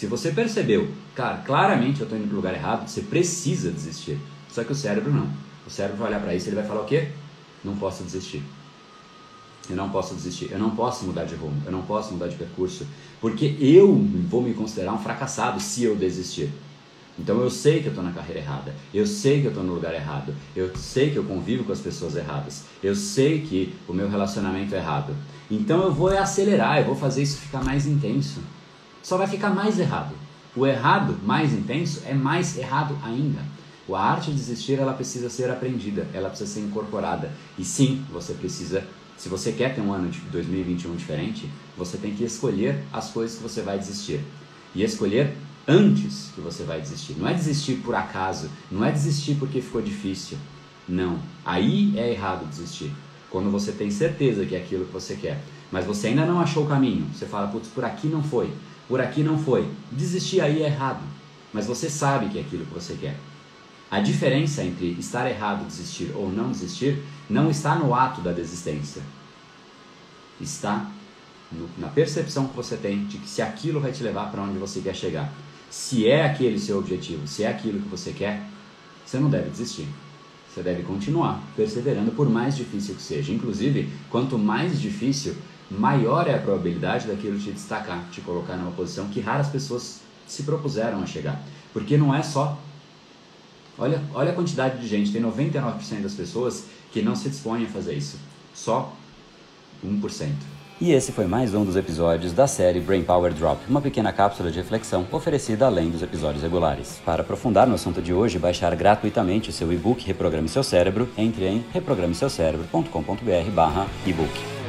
Se você percebeu, cara, claramente eu estou indo para o lugar errado, você precisa desistir. Só que o cérebro não. O cérebro vai olhar para isso e ele vai falar o quê? Não posso desistir. Eu não posso desistir. Eu não posso mudar de rumo. Eu não posso mudar de percurso. Porque eu vou me considerar um fracassado se eu desistir. Então eu sei que eu estou na carreira errada, eu sei que eu estou no lugar errado, eu sei que eu convivo com as pessoas erradas, eu sei que o meu relacionamento é errado. Então eu vou acelerar, eu vou fazer isso ficar mais intenso. Só vai ficar mais errado. O errado mais intenso é mais errado ainda. A arte de desistir ela precisa ser aprendida, ela precisa ser incorporada. E sim, você precisa, se você quer ter um ano de 2021 diferente, você tem que escolher as coisas que você vai desistir. E escolher antes que você vai desistir. Não é desistir por acaso, não é desistir porque ficou difícil. Não. Aí é errado desistir. Quando você tem certeza que é aquilo que você quer, mas você ainda não achou o caminho, você fala, putz, por aqui não foi, por aqui não foi. Desistir aí é errado, mas você sabe que é aquilo que você quer. A diferença entre estar errado, desistir ou não desistir, não está no ato da desistência. Está no, na percepção que você tem de que se aquilo vai te levar para onde você quer chegar. Se é aquele seu objetivo, se é aquilo que você quer, você não deve desistir. Você deve continuar perseverando por mais difícil que seja. Inclusive, quanto mais difícil, maior é a probabilidade daquilo te destacar, te colocar numa posição que raras pessoas se propuseram a chegar. Porque não é só. Olha, olha a quantidade de gente, tem 99% das pessoas que não se dispõem a fazer isso. Só 1%. E esse foi mais um dos episódios da série Brain Power Drop, uma pequena cápsula de reflexão oferecida além dos episódios regulares. Para aprofundar no assunto de hoje baixar gratuitamente o seu e-book Reprograme Seu Cérebro, entre em reprogrameseucerebro.com.br/ebook.